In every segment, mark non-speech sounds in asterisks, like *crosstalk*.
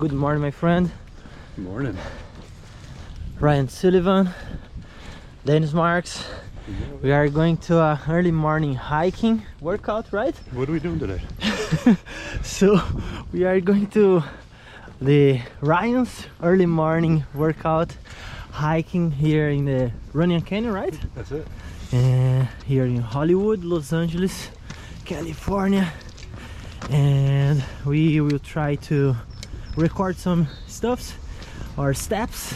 Good morning, my friend. Good morning. Ryan Sullivan, Dennis Marks. We are going to a early morning hiking workout, right? What are we doing today? *laughs* So we are going to the Ryan's early morning workout hiking here in the Runyon Canyon, right? That's it. uh, here in Hollywood, Los Angeles, California, and we will try to record some stuffs or steps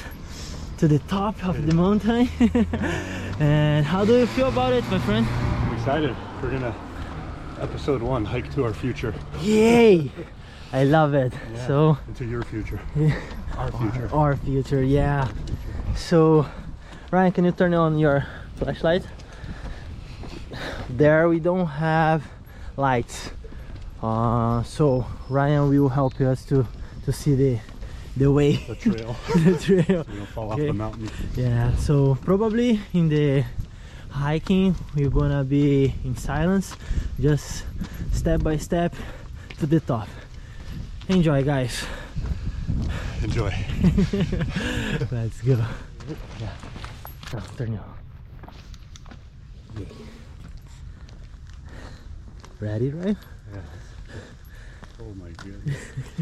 to the top of the mountain. *laughs* and how do you feel about it, my friend? I'm excited. We're gonna episode one hike to our future. Yay! I love it. Yeah, So into your future. Yeah. *laughs* Our future. our future, yeah. So Ryan, can you turn on your flashlight? There we don't have lights. Uh, so Ryan will help us to to see the the way The trail. *laughs* the trail. Gonna fall off the mountain. Yeah, so probably in the hiking we're gonna be in silence, just step by step to the top. Enjoy guys. Enjoy. *laughs* Let's go. Yeah. Now turn on. Yeah. Ready, right? Yeah. Oh my goodness.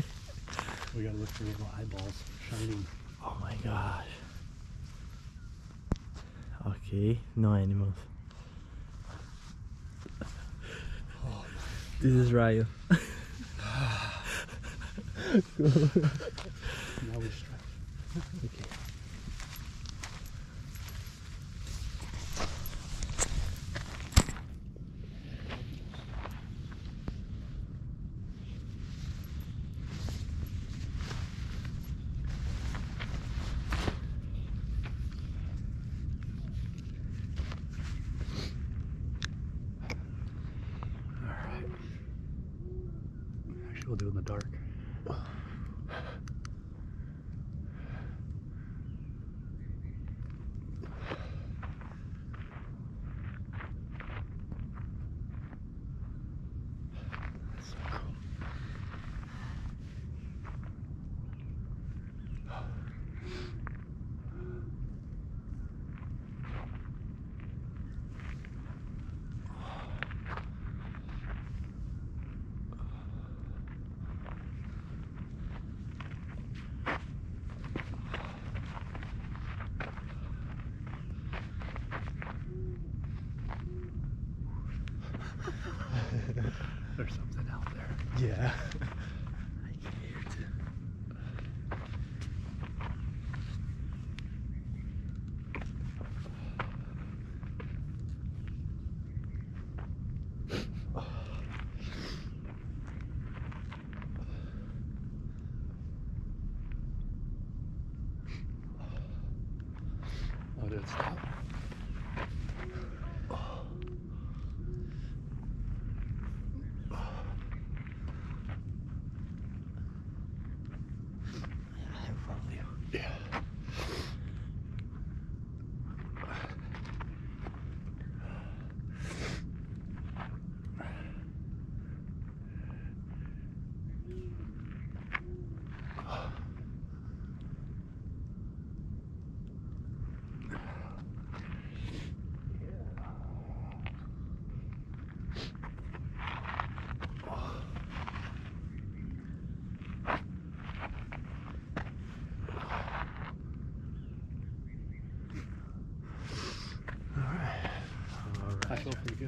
*laughs* we gotta look for little eyeballs shining. Oh my gosh. Okay, no animals. This is Ryo. Now we stretch. *laughs* Okay.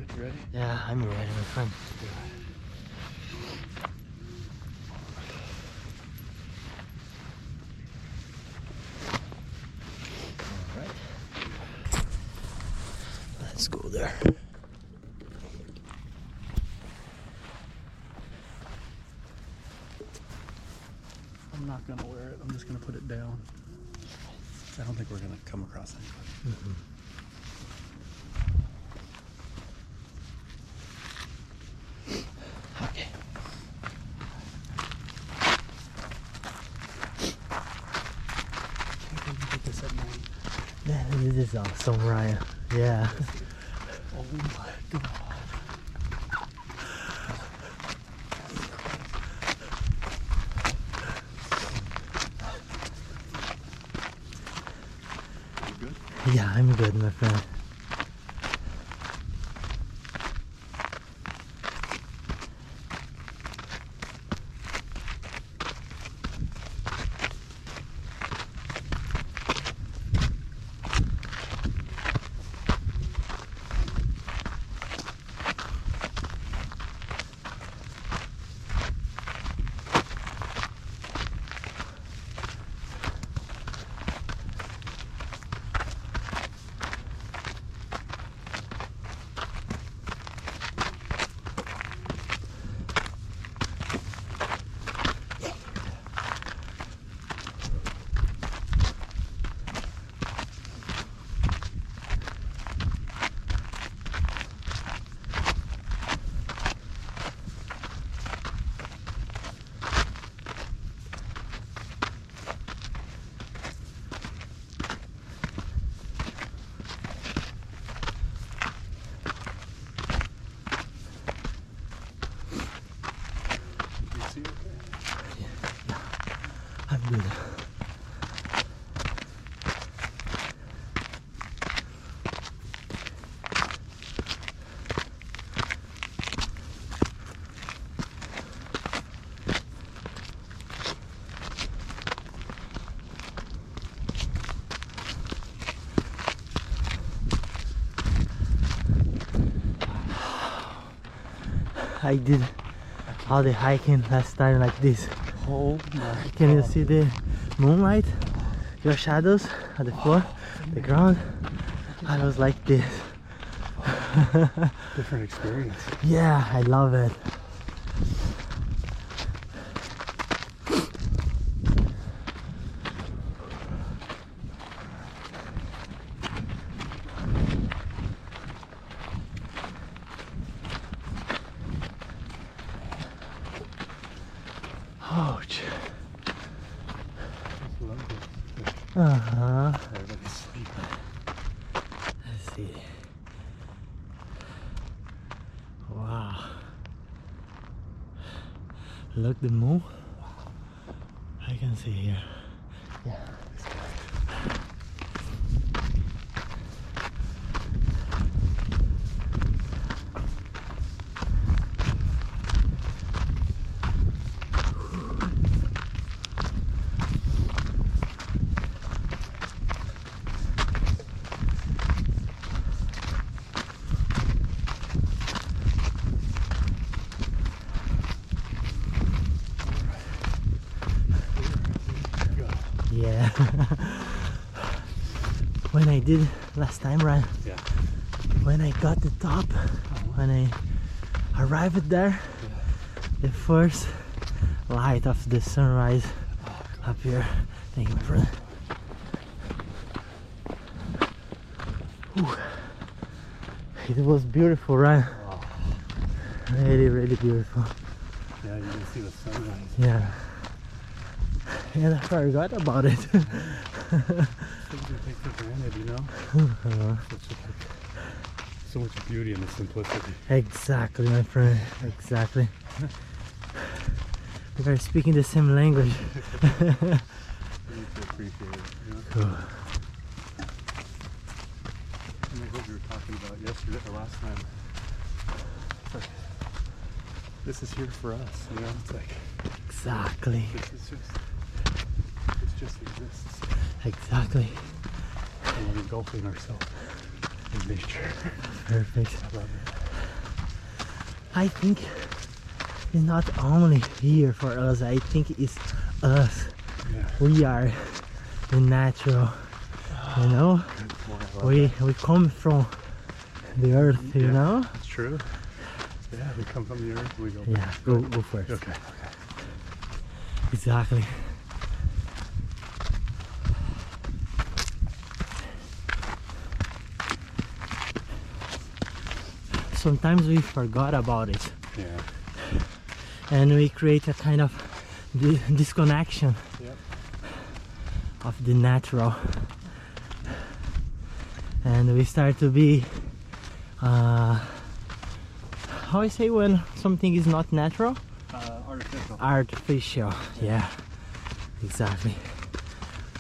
Good. You ready? Yeah, I'm ready, my friend. Alright. Let's go there. I'm not gonna wear it. I'm just gonna put it down. I don't think we're gonna come across anybody. Okay. awesome, Ryan. Yeah. Oh my god. Yeah, I'm good, my friend. I did all the hiking last time like this. Oh my Can you see the moonlight? Your shadows at the floor, the ground. I was like this. *laughs* different experience. Yeah, I love it. Ouch. Just love this. Uh huh. Everybody's sleeping. Let's see. Wow. Look the moon. I can see here. Yeah. Go. Yeah. when I did last time, Ryan, Yeah. when I got the top, uh-huh. when I arrived there, the first light of the sunrise oh, up here. Thank you, my friend. Whew. It was beautiful, right? Wow. Really, really beautiful. Yeah, you can see the sunrise. Yeah. And I forgot about it. *laughs* Things we take for granted, you know? *laughs* Such a, like, so much beauty in the simplicity. exactly, my friend. Exactly. We are speaking the same language. You need to appreciate it, you know? Cool. And like what we were talking about yesterday *laughs* or last time. Like, this is here for us, you know? It's like Exactly. this is just it just exists. Exactly. And we're engulfing ourselves in nature. Perfect. I love it. I think it's not only here for us, I think it's us. Yeah. We are the natural. You know? We that. we come from the earth, you Yeah. know? It's true. Yeah, we come from the earth, we go Yeah, go go first. Okay, okay. Exactly. Sometimes we forgot about it Yeah. and we create a kind of di- disconnection Yep. of the natural and we start to be uh, how I say when something is not natural Uh, artificial. artificial yeah exactly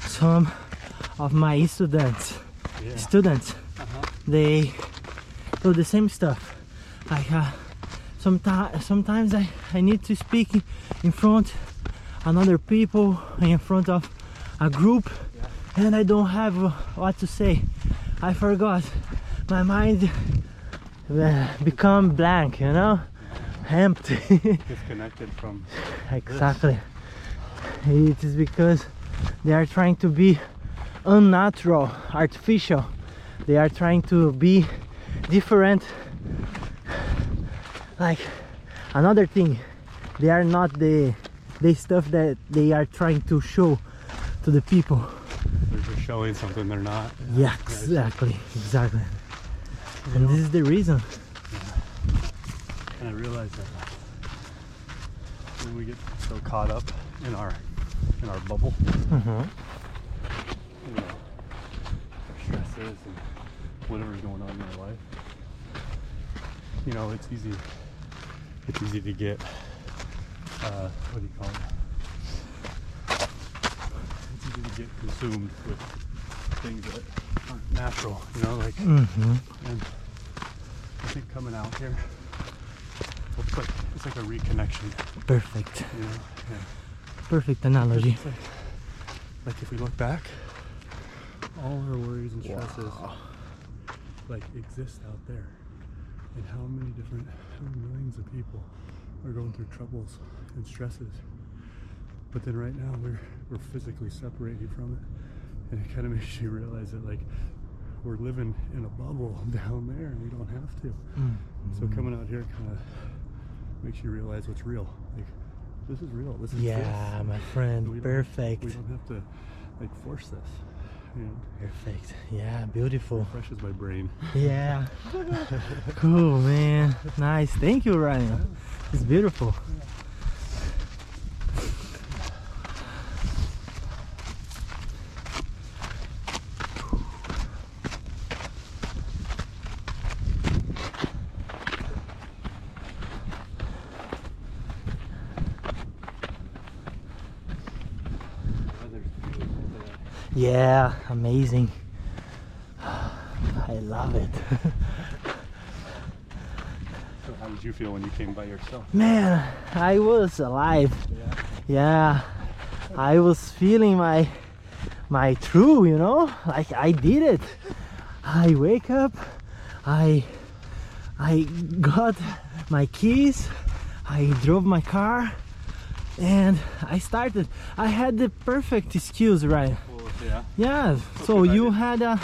some of my students Yeah. students Uh-huh. they do the same stuff. Like uh, sometimes sometimes I, I need to speak in, front another people in front of a group and I don't have uh, what to say. I forgot. My mind uh, become blank you know? Empty. *laughs* Disconnected from. exactly. It is because they are trying to be unnatural artificial. They are trying to be different. Like another thing they are not the the stuff that they are trying to show to the people. They're just showing something they're not. yeah exactly exactly. And this is the reason. And I realize that when we get so caught up in our in our bubble, Mhm. you know, stresses and whatever's going on in our life, you know, it's easy. It's easy to get. Uh, what do you call it? It's easy to get consumed with things that aren't natural. You know, like Mhm. and I think coming out here, it's like it's like a reconnection. perfect You know, yeah. perfect analogy like, like if we look back, all our worries and stresses like exist out there, and how many different millions of people are going through troubles and stresses. But then right now we're we're physically separated from it, and it kind of *laughs* makes you realize that like we're living in a bubble *laughs* down there, and we don't have to. Mm. So coming out here kind of makes you realize what's real. Like this is real. This is yeah this. my friend perfect We don't have to like force this. Perfect yeah beautiful refreshes my brain. Yeah. *laughs* cool, man. Nice. Thank you, Ryan. It's beautiful. Yeah, amazing. *sighs* I love it. So how did you feel when you came by yourself? Man, I was alive. Yeah. Yeah, I was feeling my my true, you know, like I did it. I wake up, I I got my keys, I drove my car, and I started. I had the perfect excuse, right? Yeah. Yeah. So you had a, uh,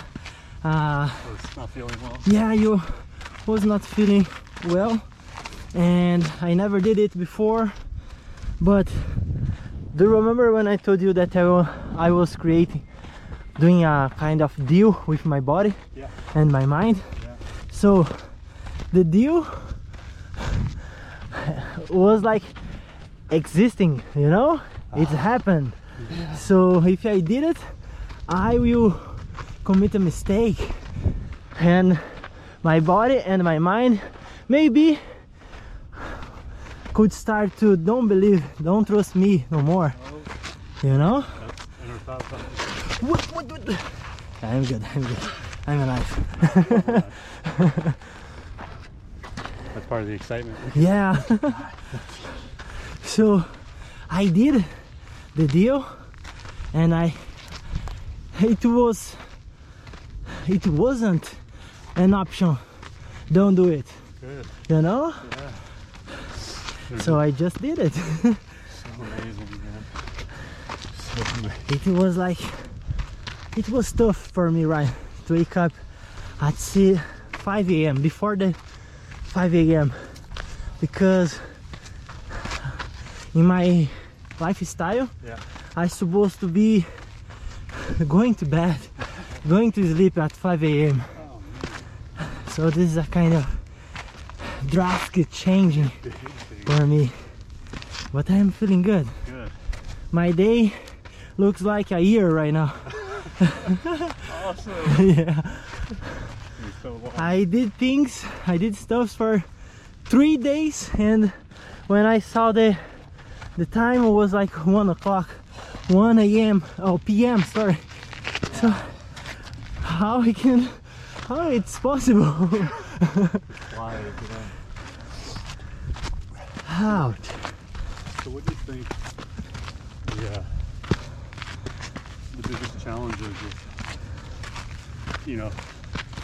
I was not feeling well. yeah, you was not feeling well, and I never did it before, but do you remember when I told you that I, I was creating, doing a kind of deal with my body Yeah. and my mind? Yeah. So the deal was like existing, you know? It happened. So if I did it, I will commit a mistake. And my body and my mind maybe could start to don't believe, don't trust me no more. You know? That's, I never thought about it. What, what, what? I'm good, I'm good. I'm alive. *laughs* That's part of the excitement. Yeah. *laughs* so I did the deal and I it was it wasn't an option. Don't do it. Good. You know? Yeah. So I just did it. so amazing, man. So amazing. it was like it was tough for me right to wake up at say 5 a.m before the 5 a.m because in my lifestyle Yeah. i supposed to be *laughs* going to bed going to sleep at 5 a.m so this is a kind of drastic changing for me but i'm feeling good Good. my day looks like a year right now Awesome. *laughs* yeah so. I did things, I did stuff for three days, and when I saw the the time, it was like one o'clock, 1 a.m. Oh, p.m. Sorry. So how I can, how it's possible. Why? You. So what do you think? Yeah. The biggest challenges with you know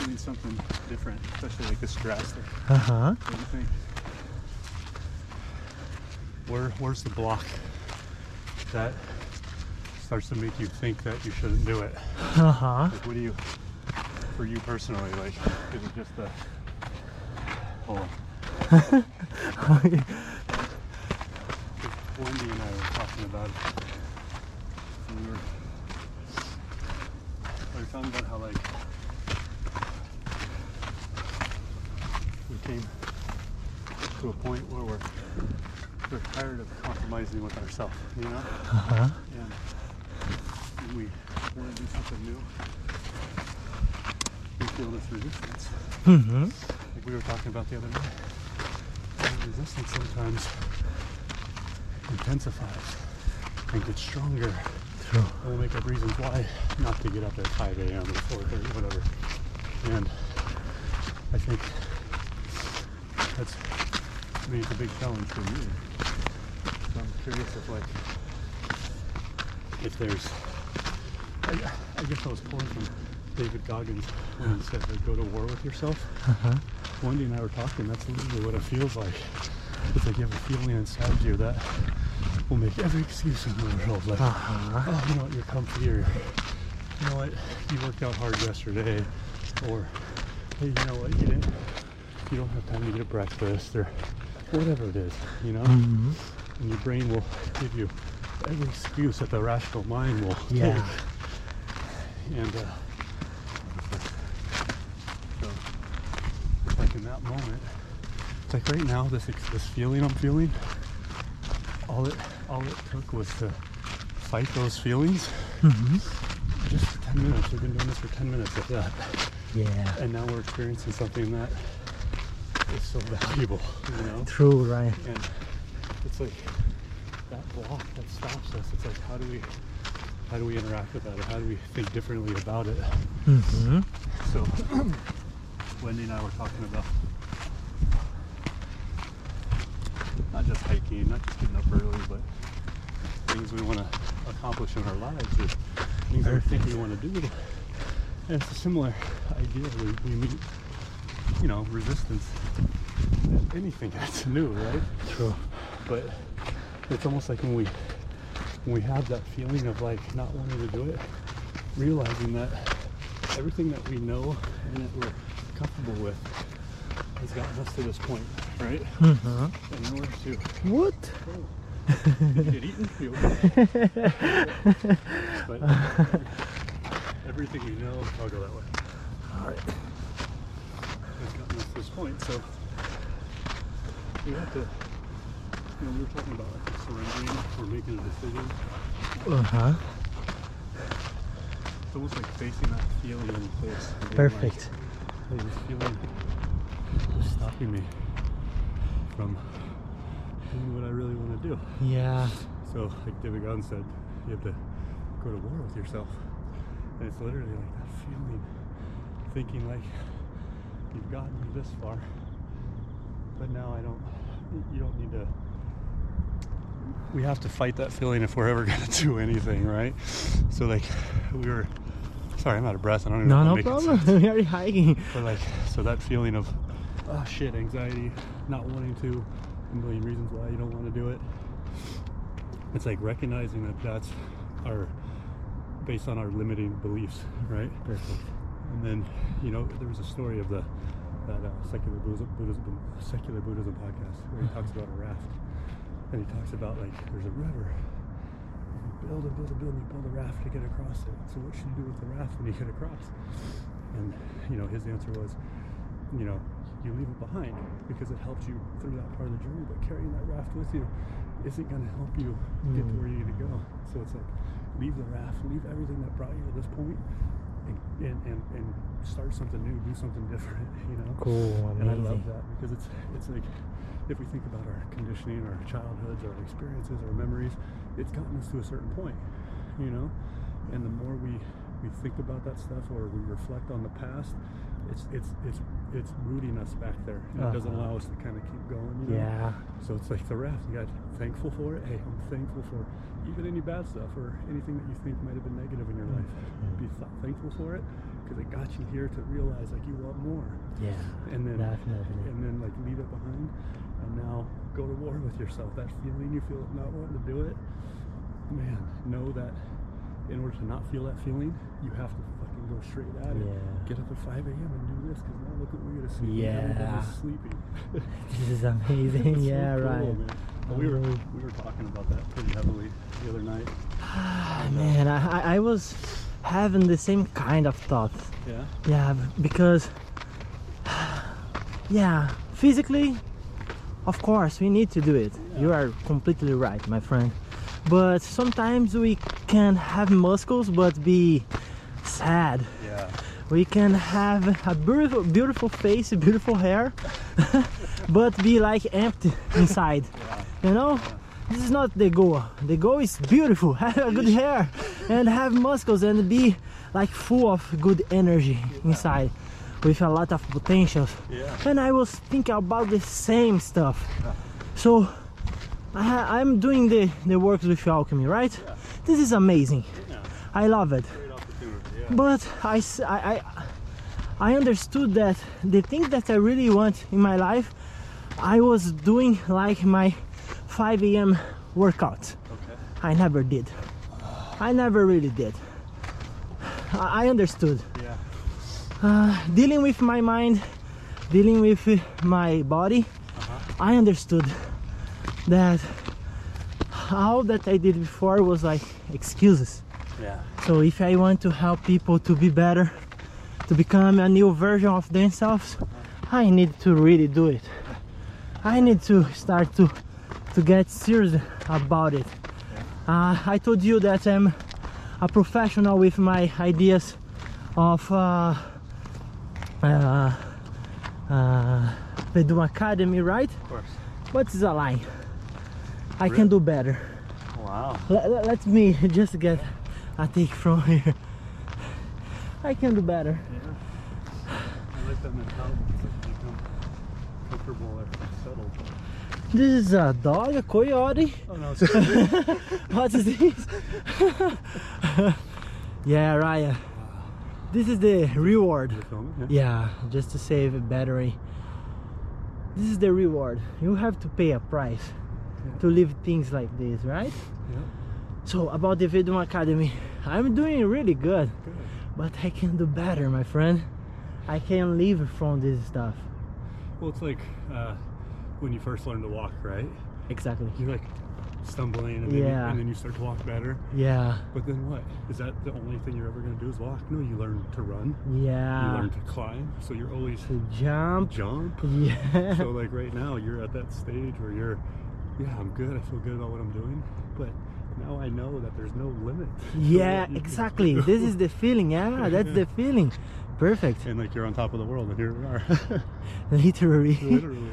doing something different, especially like this drastic. Uh huh. What do you think? Where where's the block that starts to make you think that you shouldn't do it? Uh huh. Like what do you for you personally, like is it just the hold on. 'Cause Wendy and I were talking about it. And we were, we were talking about how like we came to a point where we're we're tired of compromising with ourselves, you know? Uh huh. And we want to do something new, we feel this resistance. Mm-hmm. Like we were talking about the other night. The resistance sometimes intensifies and gets stronger. True. And we'll make up reasons why not to get up at 5 a.m. or 4.30, whatever. And I think that's, I mean, it's a big challenge for me. So I'm curious if, like, if there's, I, I guess I was pulling from David Goggins when he said to go to war with yourself. Uh huh. Wendy and I were talking, that's literally what it feels like. It's like you have a feeling inside you that will make every excuse in the world. Like, Uh huh. oh, you know what, you're comfy, or you know what, you worked out hard yesterday, or hey, you know what, you didn't, you don't have time to get a breakfast, or whatever it is, you know? Mm-hmm. And your brain will give you every excuse that the rational mind will Yeah. take. And uh, so it's like in that moment, it's like right now, this this feeling I'm feeling, all it all it took was to fight those feelings Mm-hmm. just for 10 minutes. We've been doing this for 10 minutes of that. Yeah. And now we're experiencing something that is so valuable, you know? True, right. And it's like that block that stops us. It's like how do we how do we interact with that or how do we think differently about it? Mm-hmm. So *clears throat* Wendy and I were talking about not just hiking, not just getting up early, but things we want to accomplish in our lives or things that we think we want to do. And it's a similar idea. We, we meet, you know, resistance. Anything that's *laughs* new, right? True. but it's almost like when we when we have that feeling of like not wanting to do it realizing that everything that we know and that we're comfortable with has gotten us to this point right Mm-hmm. and in order to What? Get eaten You okay? but everything we know i'll go that way All right. has gotten us to this point so we have to you know we were talking about like surrendering or making a decision Uh huh. It's almost like facing that feeling in place. and being Perfect. Like, hey, this feeling is stopping me from doing what I really want to do. Yeah. So, like David Gunn said, you have to go to war with yourself. And it's literally like that feeling, thinking like you've gotten me this far, but now I don't, you don't need to. We have to fight that feeling if we're ever *laughs* going to do anything, right? So, like, we were. Sorry, I'm out of breath. I don't even No, know no if problem. we *laughs* are hiking. But like, so that feeling of, oh shit, anxiety, not wanting to, a million reasons why you don't want to do it. It's like recognizing that that's our, based on our limiting beliefs, right? Perfect. And then, you know, there was a story of the that uh, secular Buddhism, Buddhism, secular Buddhism podcast where he talks about a raft, and he talks about like there's a river. You build and build and build, and you build a raft to get across it. So what should you do with the raft when you get across? And you know, his answer was, you know, you leave it behind because it helps you through that part of the journey. But carrying that raft with you isn't going to help you get to Mm. where you need to go. So it's like leave the raft, leave everything that brought you to this point, and and, and, and start something new, do something different. *laughs* You know. Cool. And I love that because it's it's like if we think about our conditioning, our childhoods, our experiences, our memories, it's gotten us to a certain point, you know. And the more we we think about that stuff or we reflect on the past, it's it's it's it's rooting us back there. And It doesn't Uh-huh. allow us to kind of keep going. You know? Yeah. So it's like the raft. You got thankful for it. Hey, I'm thankful for even any bad stuff or anything that you think might have been negative in your life. Be th- thankful for it because it got you here to realize like you want more. Yeah. And then Definitely. and then like leave it behind and now go to war with yourself. That feeling you feel of not wanting to do it, man, know that in order to not feel that feeling, you have to fucking go straight at it. Yeah. Get up at 5 a.m. and do this because now look what we're gonna see. Yeah. Sleeping. *laughs* This is amazing. It's so yeah, cool, right. We were we were talking about that pretty heavily the other night. Ah, man, I, I- I was having the same kind of thoughts. Yeah. Yeah, because *sighs* yeah, physically, of course, we need to do it. You are completely right, my friend. But sometimes we can have muscles but be sad. Yeah. We can have a beautiful, beautiful face, beautiful hair, *laughs* but be like empty inside. Yeah. You know, this is not the goal. The goal is beautiful, *laughs* have a good hair, and have muscles and be like full of good energy inside, with a lot of potentials. Yeah. And I was thinking about the same stuff. Yeah. So I I'm doing the the works with alchemy, right? This is amazing. Yeah. I love it. Great I, I, But I, I, I- understood that the thing that I really want in my life, I was doing like my 5 a.m. workout. Okay. I never did. I never really did. I I understood. Yeah. Uh, dealing with my mind, dealing with my body, I understood that all that I did before was like excuses. Yeah. So if I want to help people to be better, to become a new version of themselves, I need to really do it. I need to start to to get serious about it. Uh, I told you that I'm a professional with my ideas of uh, uh, uh, Academy, right? Of course. But it's a lie. I can do better. Wow. Let, let me just get a take from here. I can do better. I like that mentality because become comfortable or settled. This is a dog, a coyote. Oh no, it's *laughs* What is this? *laughs* yeah, Raya. This is the reward. Filming? Yeah, just to save a battery. This is the reward. You have to pay a price to live things like this, right? Yeah. So about the Vedum Academy, I'm doing really good. Good. But I can do better, my friend. I can live from this stuff. Well, it's like uh, when you first learn to walk, right? Exactly. You're like stumbling, and then, you, and then you start to walk better. Yeah. But then what? Is that the only thing you're ever going to do is walk? No, you learn to run. Yeah. You learn to climb. So you're always To jump. jump. Yeah. so like right now, you're at that stage where you're, yeah, I'm good. I feel good about what I'm doing. But now I know that there's no limit. *laughs* yeah, what you can exactly. *laughs* This is the feeling. Yeah, *laughs* that's the feeling. Perfect. and like you're on top of the world, and here we are. Literally. Literally.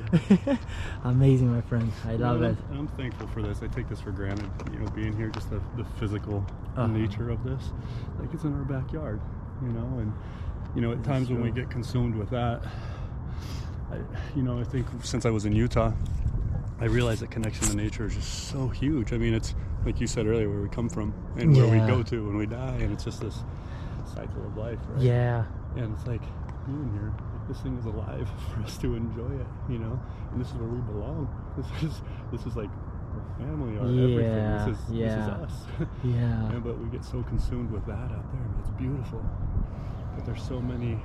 Amazing, my friend. I love it. I'm, I'm thankful for this. I take this for granted. You know, being here, just the, the physical Uh-huh. nature of this. Like it's in our backyard, you know, and you know, at times when we get consumed with that, I, you know, I think since I was in Utah, I realized that connection to nature is just so huge. I mean, it's like you said earlier, where we come from and where we go to when we die, and it's just this cycle of life, right? Yeah. And it's like being here, like this thing is alive *laughs* for us to enjoy it, you know. And this is where we belong. *laughs* This is this is like our family, our everything. This is yeah. this is us. *laughs* Yeah. and, but we get so consumed with that out there, and it's beautiful. But there's so many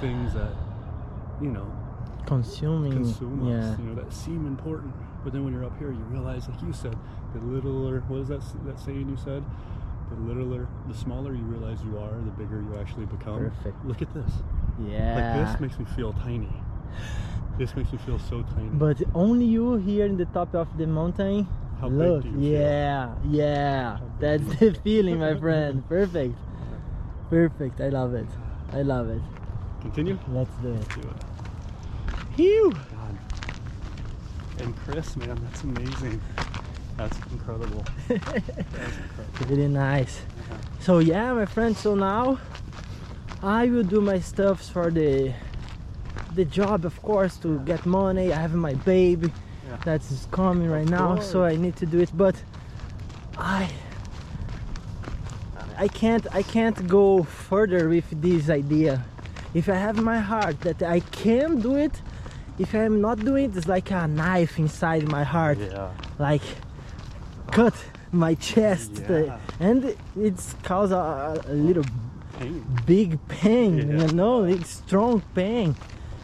things that you know Consuming. consume yeah. us, you know, that seem important. But then when you're up here, you realize, like you said, the littler. What is that that saying you said? The littler, the smaller you realize you are, the bigger you actually become. Perfect. Look at this. Yeah. Like this makes me feel tiny. This makes me feel so tiny. But only you here in the top of the mountain. How big Look, do you feel? yeah, yeah. That's the feeling, my friend. Perfect. Perfect. I love it. I love it. Continue. Let's do it. Let's do it. Phew. Chris, man, that's amazing. That's incredible. *laughs* That's incredible. Really nice. Uh-huh. So yeah, my friend. So now I will do my stuffs for the the job, of course, to get money. I have my baby Yeah. that's coming right now, so. I need to do it. But I I can't I can't go further with this idea. If I have my heart that I can do it, if I'm not doing it, it's like a knife inside my heart Yeah. like cut my chest Yeah. and it's cause a, a little Pain. big pain Yeah. you know it's strong pain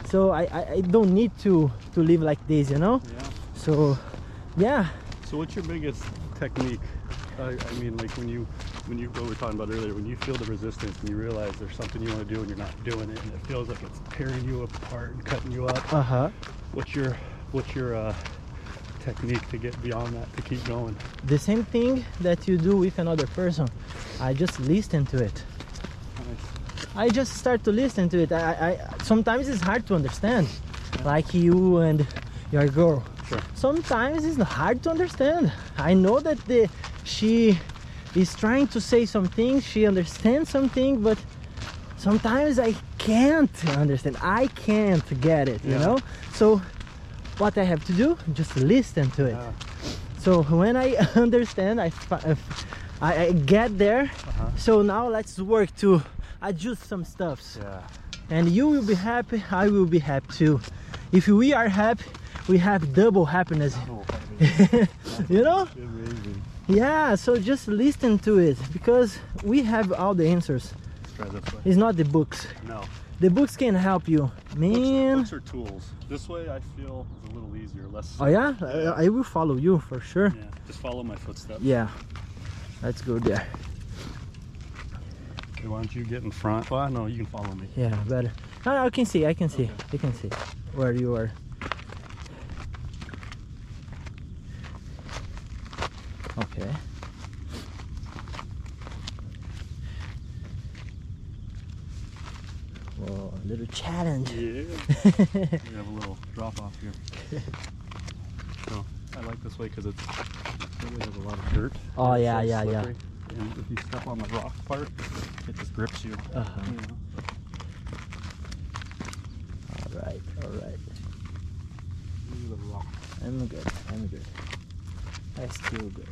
so I, I I don't need to to live like this you know Yeah. so yeah So what's your biggest technique? I, I mean, like when you, when you, what we were talking about earlier, when you feel the resistance and you realize there's something you want to do and you're not doing it, and it feels like it's tearing you apart and cutting you up. uh-huh What's your, what's your uh, technique to get beyond that to keep going? the same thing that you do with another person I just listen to it Nice. I just start to listen to it I, I sometimes it's hard to understand like you and your girl Sure. sometimes it's hard to understand. I know that the she is trying to say something, she understands something, but sometimes I can't understand. I can't get it, you Yeah. know? So what I have to do, just listen to it. Yeah. So when I *laughs* understand, I I, I get there. Uh-huh. So now let's work to adjust some stuffs Yeah. and you will be happy i will be happy too if we are happy we have double happiness Oh, *laughs* you know amazing. Yeah so just listen to it because we have all the answers Try this way. it's not the books No. the books can help you man Books are tools. This way I feel a little easier, less. oh yeah I, I will follow you for sure Yeah. Just follow my footsteps. yeah let's go there Okay, why don't you get in front? Well, no, you can follow me. yeah better no, no, i can see i can see Okay. i can see where you are okay Whoa, a little challenge. Yeah. *laughs* we have a little drop off here. So *laughs* I like this way because it really has a lot of dirt. Oh, yeah, so yeah, yeah. And if you step on the rock part, it just grips you. Uh-huh. you know. All right, all right. These are the rocks. I'm good. I'm good. I still good.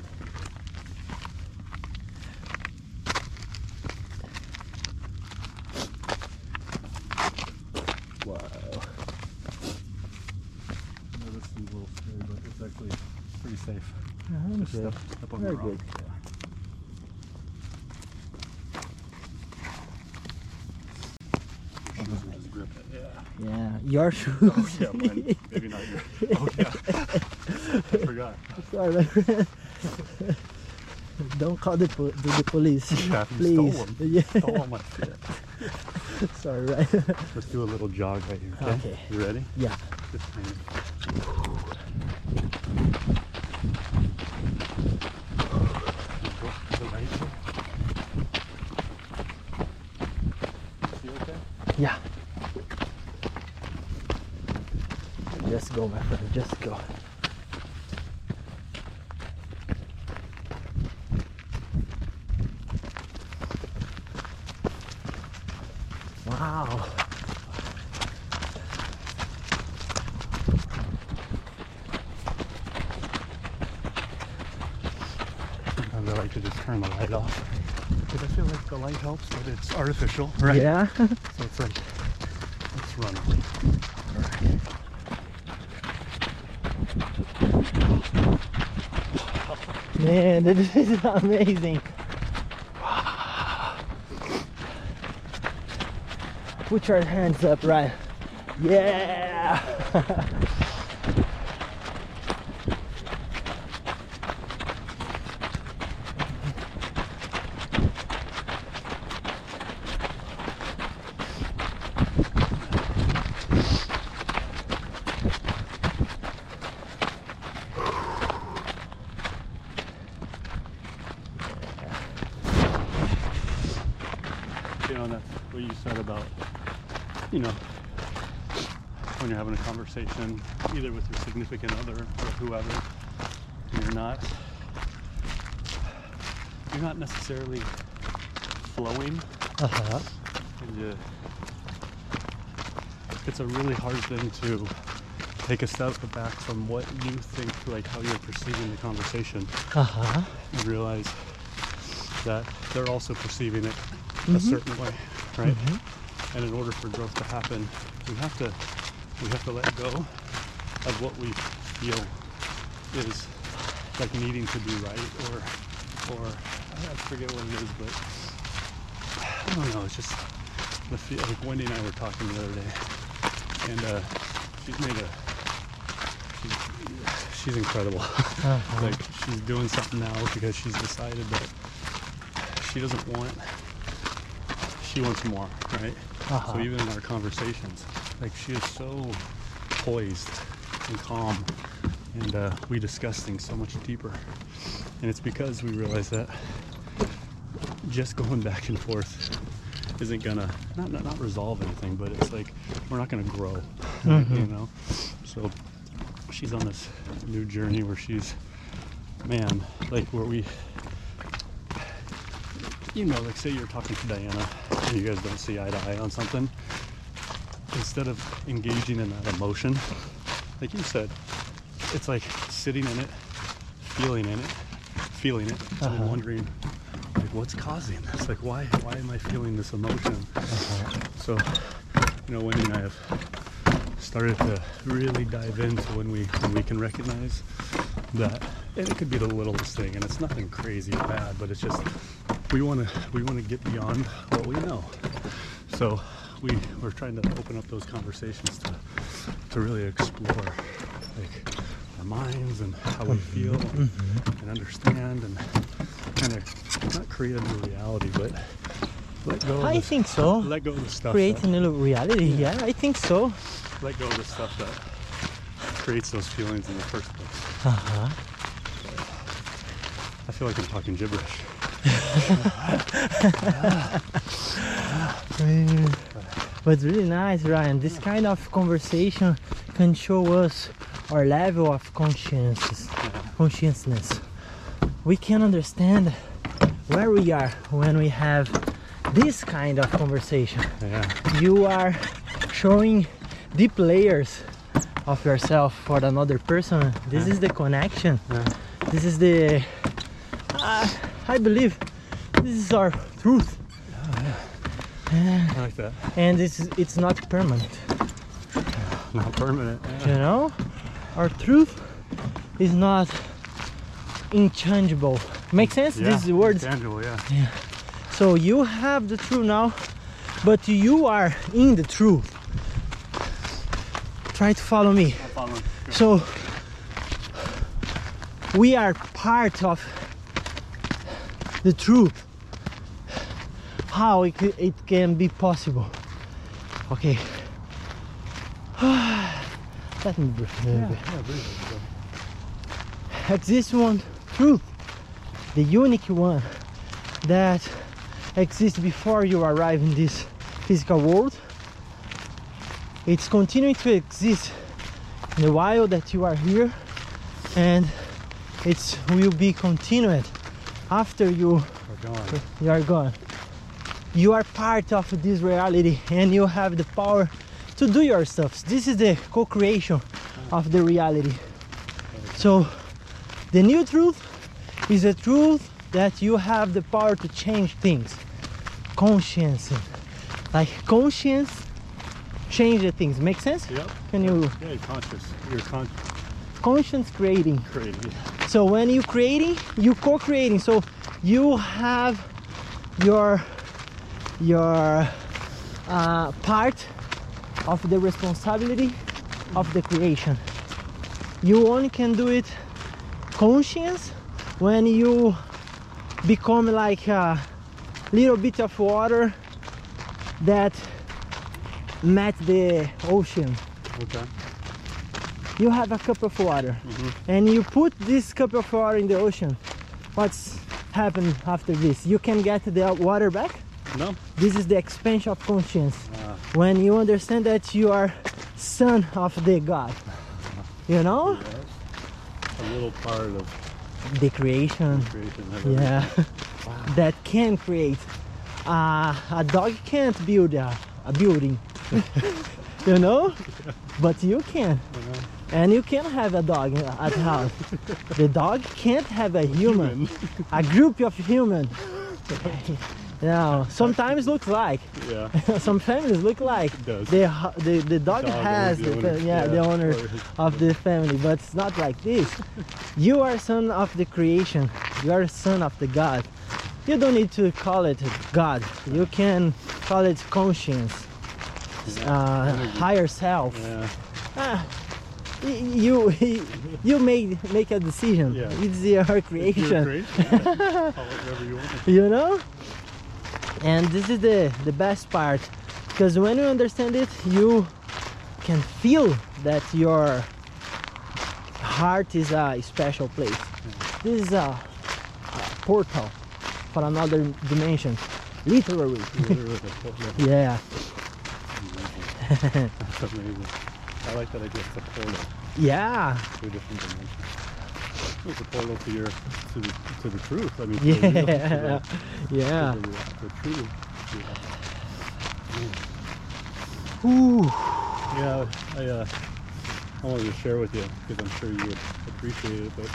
Wow. I this a little scary, but it's actually pretty safe. Uh-huh, I'm Just good. step, step on Very the rock. good. Yeah. Shoes will just grip it. Yeah. Yeah, your shoes. Oh, yeah, mine. Maybe not your. *laughs* Oh, yeah. I forgot. Sorry. *laughs* Don't call the, po- the, the police, Yeah, please. stole 'em. *laughs* Yeah. Stole my shit. *laughs* Sorry, right? Let's do a little jog right here. Okay. Okay. You ready? yeah. Just hang it. Go to the right here. You okay? Yeah. Just go, my friend. Just go. Wow. Sometimes I like to just turn the light off. Because I feel like the light helps, but it's artificial, right? Yeah. *laughs* So it's like, let's run. Man, this *laughs* is amazing. Put your hands up, right? Yeah. *laughs* You know, and that's what you said about, you know, when you're having a conversation, either with your significant other or whoever, you're not you're not necessarily flowing Uh-huh. and you, it's a really hard thing to take a step back from what you think like how you're perceiving the conversation Uh-huh. and realize that they're also perceiving it a Mhm. certain way right Mhm. and in order for growth to happen we have to we have to let go of what we feel is like needing to be right or or I forget what it is but I don't know it's just the feel like Wendy and I were talking the other day and uh, she's made a she's, she's incredible *laughs* Uh-huh. like she's doing something now because she's decided that she doesn't want she wants more right Uh-huh. so even in our conversations like she is so poised and calm and uh, we discuss things so much deeper and it's because we realize that just going back and forth isn't gonna not, not, not resolve anything but it's like we're not gonna grow you Mhm. know so she's on this new journey where she's man like where we you know like say you're talking to diana and you guys don't see eye to eye on something instead of engaging in that emotion like you said it's like sitting in it feeling in it feeling it and Uh-huh. wondering like what's causing this like why why am i feeling this emotion Uh-huh. so you know wendy and i have started to really dive into when we when we can recognize that and it could be the littlest thing and it's nothing crazy or bad but it's just we want to we want to get beyond what we know so we we're trying to open up those conversations to to really explore like our minds and how we feel and, and understand and kind of not create a new reality but let go of I the, think so. let go of the stuff Create that- a new reality. Yeah, I think so. let go of the stuff that creates those feelings in the first place. Uh-huh. I feel like I'm talking gibberish. *laughs* *laughs* But it's really nice, Ryan. This kind of conversation can show us our level of conscience, consciousness. We can understand where we are when we have this kind of conversation. Yeah. You are showing deep layers of yourself for another person. This Yeah. is the connection. Yeah. This is the. Uh, I believe this is our truth, I like that. and it's it's not permanent. Not permanent. You know, our truth is not inchangeable. Make sense? Yeah. These words. Tangible, yeah. Yeah. So you have the truth now, but you are in the truth. Try to follow me. Following. Go. So we are part of the truth. How it, it can be possible. Okay. *sighs* Let me breathe. a little Yeah, bit. yeah, breathe exists one truth, the unique one that exists before you arrive in this physical world. It's continuing to exist in the while that you are here, and it will be continued after you We're going. you are gone. You are part of this reality and you have the power to do your stuff. This is the co-creation of the reality. So the new truth is the truth that you have the power to change things. Conscience. Like conscience change the things. Make sense? Yep. Can you Yeah, you're conscious. You're con- conscience creating? creating. So when you creating, you co-creating. So you have your your uh, part of the responsibility of the creation. You only can do it conscious when you become like a little bit of water that met the ocean. Okay. You have a cup of water Mhm. and you put this cup of water in the ocean, what's happened after this? You can get the water back. No? This is the expansion of conscience. Uh, When you understand that you are son of the God, you know, a little part of the creation. creation. of Yeah. that can create. Uh, a dog can't build a, a building, *laughs* you know, but you can. And you can have a dog at house. the dog can't have a human, a group of human. *laughs* Now, sometimes looks like Yeah. *laughs* some families look like the the the dog, Dog has the the, owner. yeah, the owner *laughs* of the family, but it's not like this. you are son of the creation. You are son of the God. You don't need to call it God. You can call it conscience, uh, higher self. Yeah. Ah, you *laughs* you make make a decision. Yeah. It's your creation. Yeah. Call it whatever you want. you know and this is the the best part because when you understand it you can feel that your heart is a special place this is a, a portal for another dimension literally *laughs* yeah. That's *laughs* amazing. I like that idea. It's a portal yeah a different dimension. It's a portal to your to the to the truth. I mean, *laughs* yeah the- yeah the, the truth. Ooh. Yeah, I uh, I wanted to share with you because I'm sure you would appreciate it. But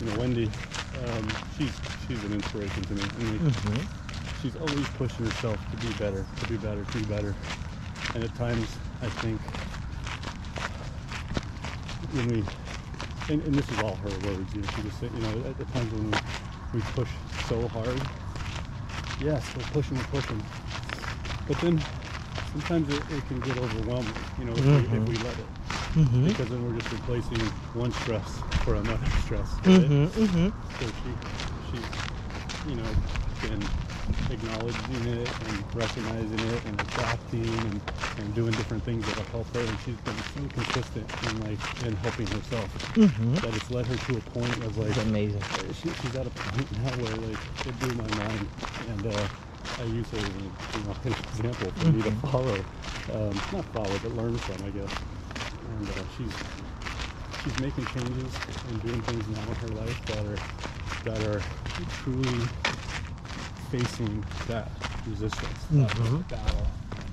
you know, Wendy, um, she's she's an inspiration to me. I mean, Mhm. she's always pushing herself to be better, to be better, to be better. And at times, I think when we, and, and this is all her words, you know, she just said, you know, at the times when we, we push so hard, yes, we're pushing, we're pushing. But then sometimes it, it can get overwhelming, you know, if, we, if we let it. Mhm. Because then we're just replacing one stress for another *laughs* stress. right? Mhm. Mhm. So she, she's, you know, been acknowledging it and recognizing it and adapting and, and doing different things that'll help her. And she's been so consistent in like in helping herself Mhm. that it's led her to a point of like It's amazing. she, she's at a point now where like it blew my mind and uh, I use her as an, you know, *laughs* an example for me to Mhm. follow, um, not follow but learn from I guess. And uh, she's she's making changes and doing things now in her life that are that are truly facing that resistance, that Mhm. battle.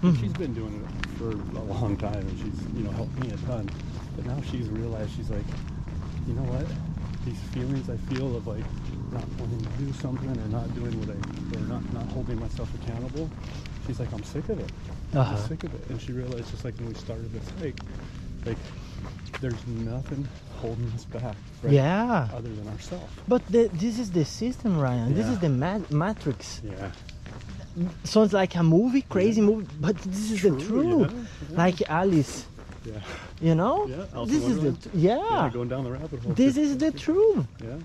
Mhm. she's been doing it for a long time, and she's you know helped me a ton. But now she's realized she's like, you know what? These feelings I feel of like not wanting to do something or not doing what I or not not holding myself accountable. She's like, I'm sick of it. Uh-huh. I'm sick of it. And she realized just like when we started this hike, like there's nothing holding us back. Right? Yeah. Other than ourselves. But the, this is the system, Ryan. This is the ma- matrix. Yeah. Sounds like a movie, crazy movie, but this is the True, truth. yeah, yeah. Like Alice, Yeah. you know? Yeah, this is the t- yeah. Yeah. Going down the rabbit hole. this is the *laughs* truth. Yeah.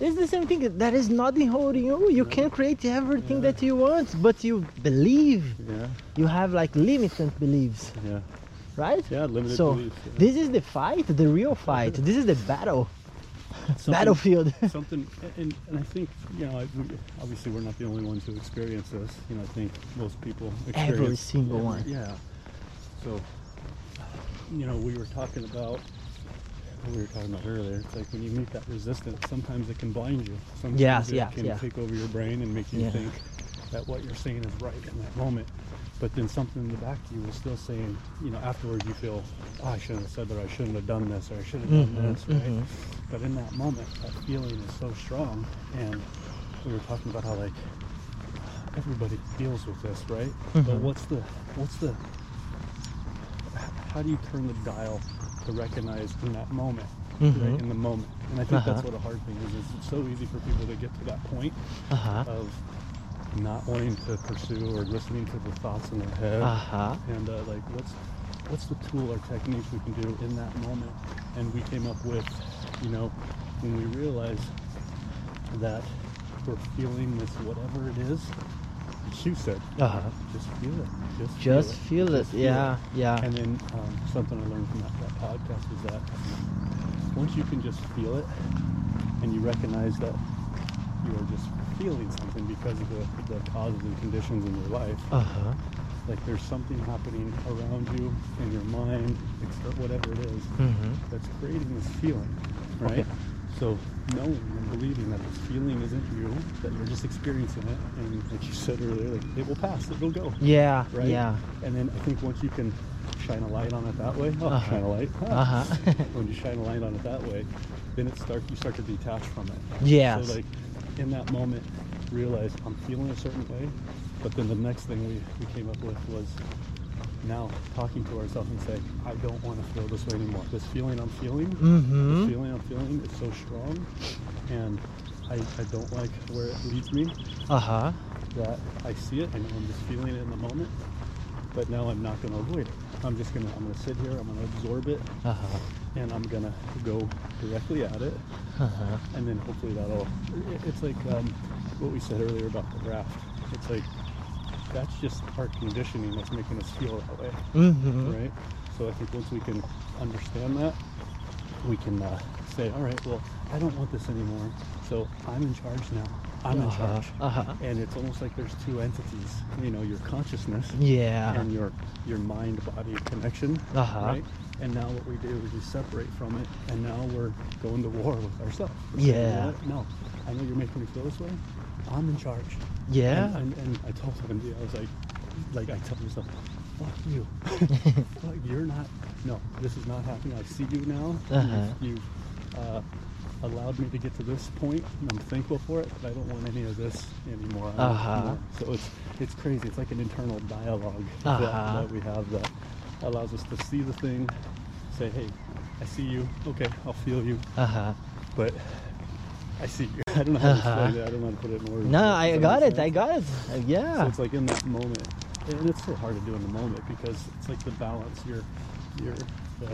It's the same thing. There is nothing holding you. You No. can create everything Yeah. that you want, but you believe. Yeah. You have like limited beliefs, Yeah. Right? Yeah. Limited so beliefs. yeah. this is the fight, the real fight. this is the battle, Something- battlefield. *laughs* something and, and I think you know obviously we're not the only ones who experience this you know I think most people experience Every single one. yeah so you know we were talking about what we were talking about earlier it's like when you meet that resistance sometimes it can blind you sometimes Yes, it can yeah. take over your brain and make you Yeah. think that what you're saying is right in that moment but then something in the back of you is still saying you know afterwards you feel oh, I shouldn't have said that or I shouldn't have done this or I should have done Mhm, this right mhm. but in that moment, that feeling is so strong. And we were talking about how like everybody deals with this, right? But Mhm. what's the what's the how do you turn the dial to recognize in that moment, right? In the moment. And I think that's Uh-huh. what a hard thing is. Is it's so easy for people to get to that point Uh huh. of not wanting to pursue or listening to the thoughts in their head Uh huh. and uh, like what's what's the tool or technique we can do in that moment and we came up with you know when we realize that we're feeling this whatever it is you said Uh huh. just feel it just Just feel it, feel it. just feel Yeah. Yeah. and then um, something I learned from that, that podcast is that once you can just feel it and you recognize that you are just feeling something because of the, the causes and conditions in your life Uh huh. like there's something happening around you in your mind, whatever it is, Mhm. that's creating this feeling, right? Okay. So knowing and believing that this feeling isn't you, that you're just experiencing it, and like you said earlier, like it will pass, it'll go. Yeah, Right? yeah. And then I think once you can shine a light on it that way, oh, Uh-huh. shine a light. Uh-huh. *laughs* when you shine a light on it that way, then it start you start to detach from it. Yeah. So like in that moment, realize I'm feeling a certain way, but then the next thing we, we came up with was now talking to ourselves and saying, I don't want to feel this way anymore. This feeling I'm feeling, Mhm. this feeling I'm feeling is so strong, and I, I don't like where it leads me. Uh-huh. That I see it, I know I'm just feeling it in the moment, but now I'm not going to avoid it. I'm just gonna I'm gonna sit here, I'm gonna absorb it, Uh-huh. and I'm gonna go directly at it, Uh-huh. and then hopefully that'll. It's like um, what we said earlier about the raft. It's like that's just our conditioning that's making us feel that way, Mm-hmm. right? So I think once we can understand that, we can uh, say, all right, well, I don't want this anymore, so I'm in charge now. I'm in Uh-huh. charge, Uh-huh. and it's almost like there's two entities. You know, your consciousness Yeah. and your your mind body connection Uh-huh. right and now what we do is we separate from it and now we're going to war with ourselves We're saying, "You Yeah. what? no i know you're making me feel this way i'm in charge Yeah. and, and, and i told him i was like like i tell myself fuck you *laughs* *laughs* fuck, you're not no this is not happening i see you now Uh-huh. you've, you've uh, allowed me to get to this point and i'm thankful for it but i don't want any of this anymore Uh-huh. more. so it's it's crazy it's like an internal dialogue Uh-huh. that, that we have that allows us to see the thing say hey i see you okay i'll feel you Uh-huh. but i see you *laughs* i don't know how to Uh-huh. explain it i don't know how to put it in words No, I got it. I got it. Uh, so Yeah. it's like in that moment and it's so hard to do in the moment because it's like the balance your your the,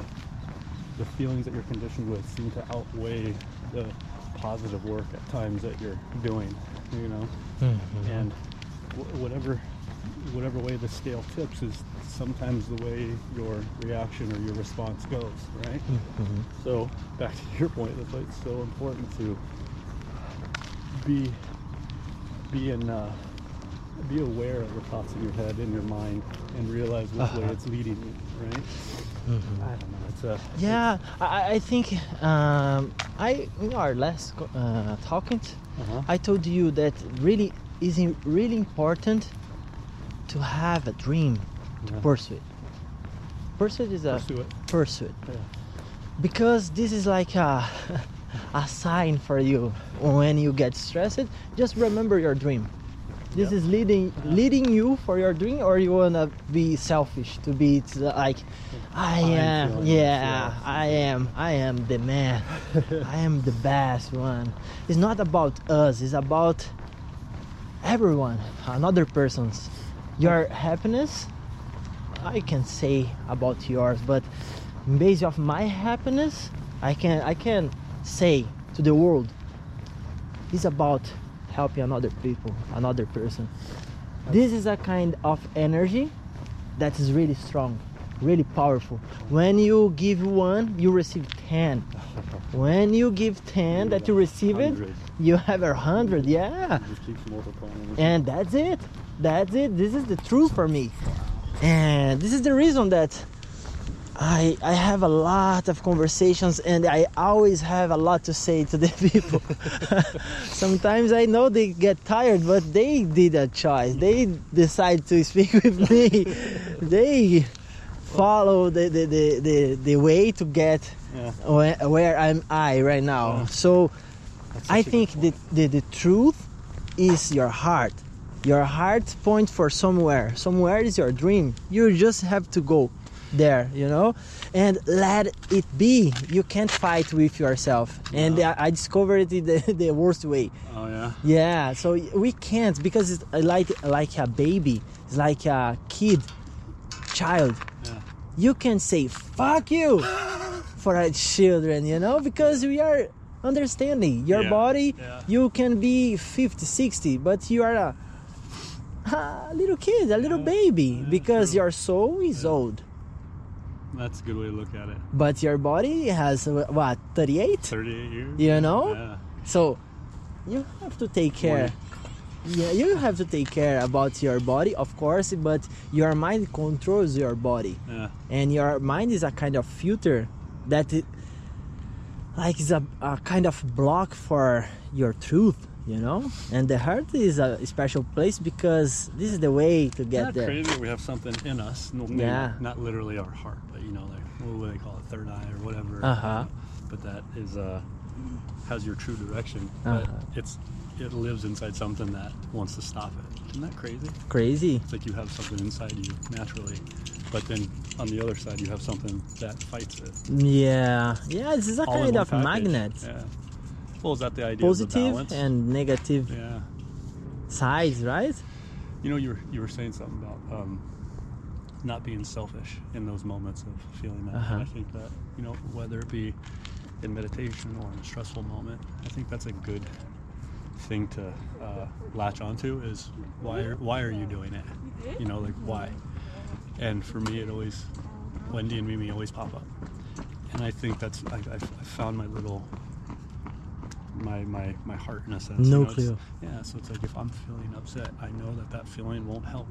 the feelings that you're conditioned with seem to outweigh the positive work at times that you're doing you know Mhm. and wh- whatever whatever way the scale tips is sometimes the way your reaction or your response goes right Mhm. so back to your point that's why it's so important to be be in uh, be aware of the thoughts in your head in your mind and realize which way Uh-huh. it's leading you right Mhm. i don't know it's a Yeah, I, I think um, I in our last uh, talking, uh-huh. I told you that really is really important to have a dream, to Yeah. pursue it. Pursue it is a pursue it yeah. because this is like a *laughs* a sign for you when you get stressed. Just remember your dream. This Yeah. is leading Yeah. leading you for your dream, or you wanna be selfish to be like, I I'm yeah. I am, I am the man, *laughs* I am the best one. It's not about us. It's about everyone, another person's. Your happiness, I can say about yours, but based of my happiness, I can I can say to the world, it's about helping another people, another person. This is a kind of energy that is really strong, really powerful. When you give one, you receive ten. When you give ten, that you receive it, you have a hundred. Yeah It just keeps multiplying and that's it that's it this is the truth for me and this is the reason that i i have a lot of conversations and i always have a lot to say to *laughs* the people *laughs* sometimes i know they get tired but they did a choice they decide to speak *laughs* with me they follow the the, the, the, the way to get yeah where, where i'm i right now Yeah. so I such a good think the, the, the truth is your heart. Your heart points for somewhere. Somewhere is your dream. You just have to go there, you know, and let it be. You can't fight with yourself. And No. I, I discovered it the, *laughs* the worst way. oh yeah Yeah, so we can't because it's like like a baby. It's like a kid, child. yeah You can say "fuck you" *laughs* for our children, you know, because we are understanding your Yeah, body. yeah. You can be 50, 60, but you are a, *laughs* a little kid, a little Yeah, baby, yeah, because true. your soul is Yeah. old, that's a good way to look at it but your body has what 38. 38 years You know? yeah So you have to take care. Yeah, you have to take care about your body, of course, but your mind controls your body. yeah and your mind is a kind of filter that it, like it's a, a kind of block for your truth you know and the heart is a special place because this is the way to get there crazy we have something in us? No, maybe Yeah. Not literally our heart, but you know, like what do they call it, third eye or whatever. Uh-huh. But that is uh, has your true direction. Uh-huh. But it's it lives inside something that wants to stop it. Isn't that crazy? crazy It's like you have something inside you naturally, but then on the other side you have something that fights it. yeah yeah this is a All in kind of package. magnet Yeah. Well, is that the idea? of the and negative yeah. sides right You know, you were you were saying something about um, not being selfish in those moments of feeling that. Uh-huh. And I think that you know, whether it be in meditation or in a stressful moment, I think that's a good thing to uh, latch onto. Is why are, why are you doing it? You know, like why? And for me, it always Wendy and Mimi always pop up, and I think that's I, I've found my little. My, my, my heart in a sense. you know, Nucleo. yeah, so it's like if I'm feeling upset, I know that that feeling won't help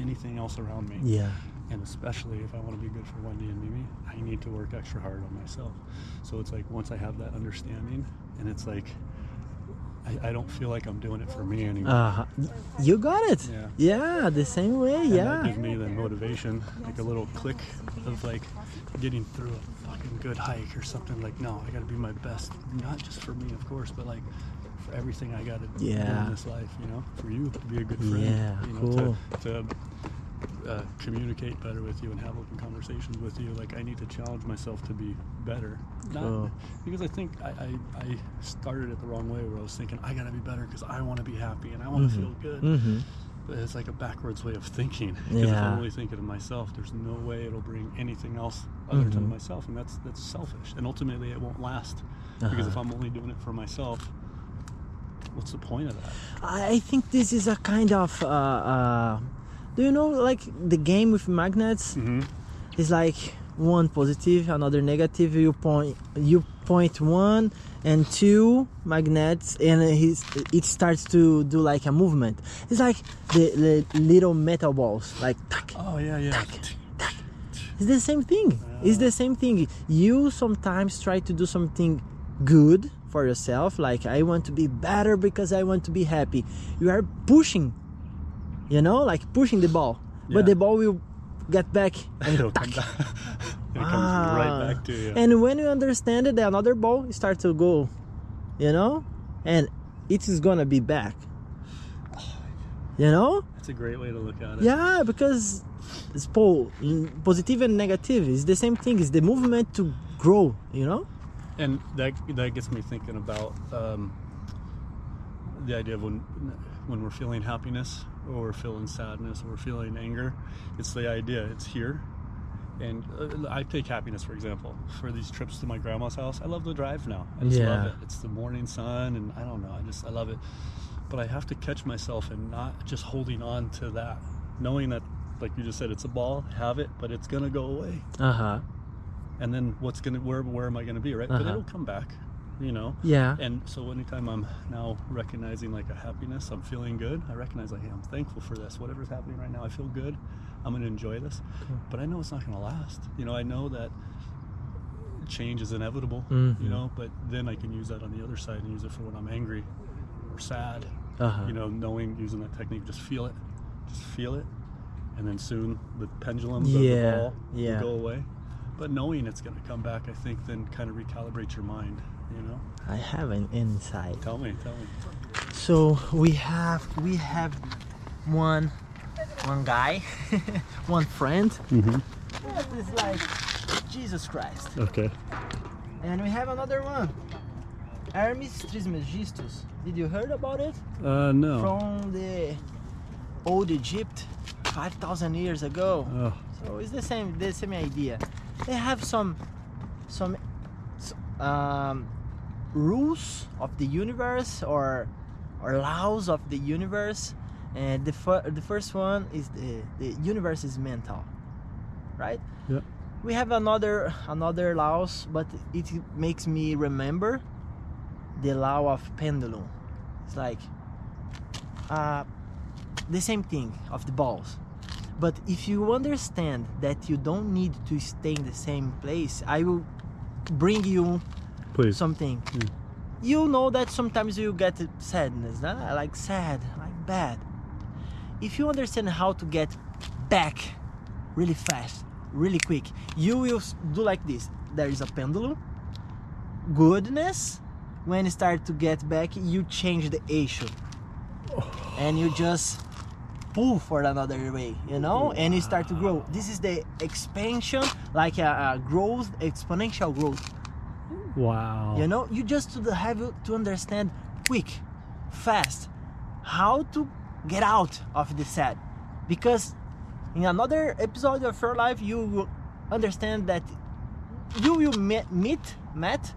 anything else around me. yeah And especially if I want to be good for Wendy and Mimi, I need to work extra hard on myself. So it's like once I have that understanding, and it's like I, I don't feel like I'm doing it for me anymore. uh you got it Yeah. yeah the same way And yeah that gives me the motivation, like a little click of like getting through fucking good hike or something. Like, no, I got to be my best, not just for me, of course, but like for everything I got to do in this life. You know, for you to be a good friend. Yeah, you know, cool. to, to uh, communicate better with you and have open conversations with you. Like, I need to challenge myself to be better. Not Cool. because I think I, I, I started it the wrong way, where I was thinking I got to be better because I want to be happy and I want to feel good. hmm But it's like a backwards way of thinking. Because if I'm only thinking of myself, there's no way it'll bring anything else other than Mhm. myself, and that's that's selfish. And ultimately, it won't last. Because if Uh-huh. I'm only doing it for myself, what's the point of that? I think this is a kind of uh, uh, do you know like the game with magnets Mm-hmm. is like one positive another negative you point you point one and two magnets and it starts to do like a movement it's like the, the little metal balls like tack, Oh yeah, yeah. It's the same thing it's the same thing you sometimes try to do something good for yourself like i want to be better because i want to be happy you are pushing you know like pushing the ball Yeah. but the ball will get back and It'll come *laughs* back. it comes Ah. right back to you. and when you understand it another ball starts to go you know and it is gonna be back *sighs* you know That's a great way to look at it. yeah because it's po- positive and negative it's the same thing it's the movement to grow you know And that that gets me thinking about um, the idea of when when we're feeling happiness or we're feeling sadness or we're feeling anger. It's the idea. It's here. And uh, I take happiness for example. For these trips to my grandma's house, I love the drive now. I just love it. It's the morning sun, and I don't know. I just I love it. But I have to catch myself and not just holding on to that, knowing that, like you just said, it's a ball. Have it, but it's gonna go away uh-huh and then what's gonna where where am I gonna be right? But Uh-huh. it'll come back, you know. yeah And so anytime I'm now recognizing like a happiness, I'm feeling good. I recognize like, hey, I'm thankful for this. Whatever's happening right now, I feel good. I'm gonna enjoy this. Cool. But I know it's not gonna last. You know, I know that change is inevitable. Mhm. You know, but then I can use that on the other side and use it for when I'm angry or sad. uh-huh You know, knowing using that technique, just feel it, just feel it, and then soon the pendulums of Yeah, the ball yeah. will go away. But knowing it's going to come back, I think, then kind of recalibrates your mind. You know, i have an insight tell me, tell me. so we have we have one one guy *laughs* one friend Mm-hmm. is like jesus christ Okay. and we have another one hermes trismegistus did you heard about it Uh, no. from the old egypt 5000 years ago. Oh, so it's the same the same idea. They have some some um, rules of the universe or or laws of the universe. And the, fir- the first one is the, the universe is mental right? Yeah. we have another another laws but it makes me remember the law of pendulum. It's like uh, the same thing of the balls but if you understand that you don't need to stay in the same place i will bring you Please. something. Yeah. You know that sometimes you get sadness, like sad, like bad. If you understand how to get back really fast, really quick, you will do like this. There is a pendulum. Goodness. When you start to get back, you change the issue, and you just pull for another way, you know, mm-hmm. and you start to grow. This is the expansion, like a, a growth, exponential growth. Wow. You know, you just to have to understand quick, fast, how to get out of the sad. Because in another episode of your life, you will understand that you will meet meet met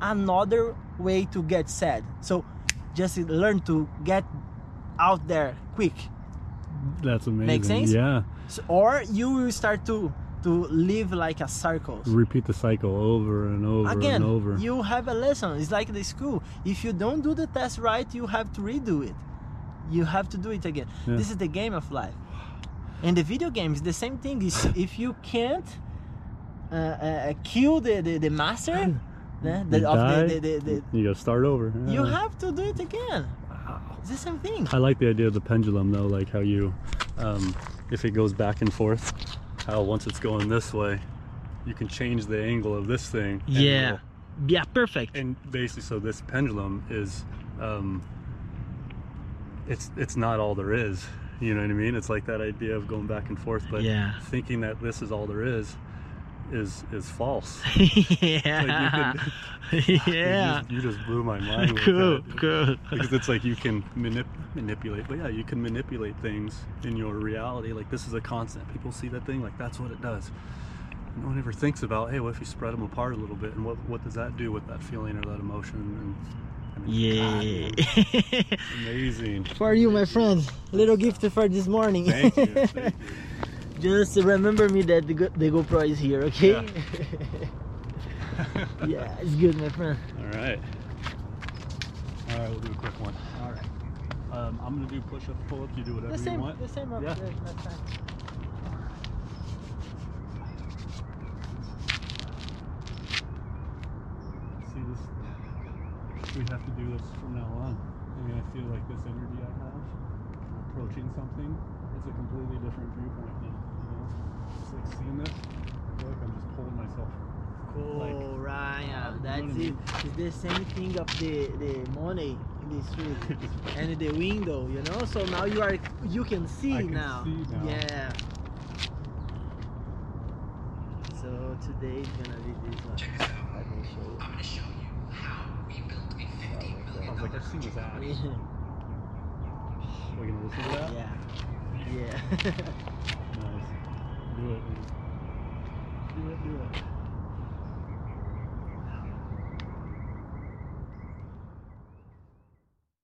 another way to get sad. So just learn to get out there quick. That's amazing. Make sense? Yeah. So, or you will start to to live like a circle. Repeat the cycle over and over again and over. you have a lesson it's like the school if you don't do the test right you have to redo it you have to do it again Yeah. this is the game of life and the video game is the same thing is *laughs* if you can't uh, uh, kill the, the, the master *laughs* the, the, You of die, the, the, you gotta start over. you have to do it again it's the same thing I like the idea of the pendulum though, like how you, um, if it goes back and forth, how once it's going this way, you can change the angle of this thing. yeah yeah perfect And basically, so this pendulum is, um, it's it's not all there is. You know what I mean? It's like that idea of going back and forth, but Yeah. thinking that this is all there is, is is false. *laughs* yeah. *laughs* You yeah. just, you just blew my mind. with cool that. cool. Because it's like you can manip- manipulate but yeah you can manipulate things in your reality. Like this is a constant. People see that thing like that's what it does. No one ever thinks about hey what if you spread them apart a little bit? And what what does that do with that feeling or that emotion? And, and yeah. God, *laughs* amazing. For you my friend. Little gift for this morning. Thank you, thank you. Just remember me that the, the gopro is here okay? *laughs* Yeah. It's good my friend. All right. All right we'll do a quick one. All right. Um, i'm gonna do push-ups pull-ups you do whatever the same you want. the same up Yeah. there, that's fine. see this? We have to do this from now on. I mean i feel like this energy i have approaching something it's a completely different viewpoint now you know it's like seeing this i feel like i'm just pulling myself. Cool Like, Ryan. You know that's I it. It's the same thing of the the money in the street *laughs* and the window you know? So now you are you can see I can now. see now. yeah. So today is gonna be this one. Let me show you. How we built i was like i've seen this ad. *laughs* Yeah we're gonna listen to that? Yeah. Yeah. nice *laughs* do it man. do it do it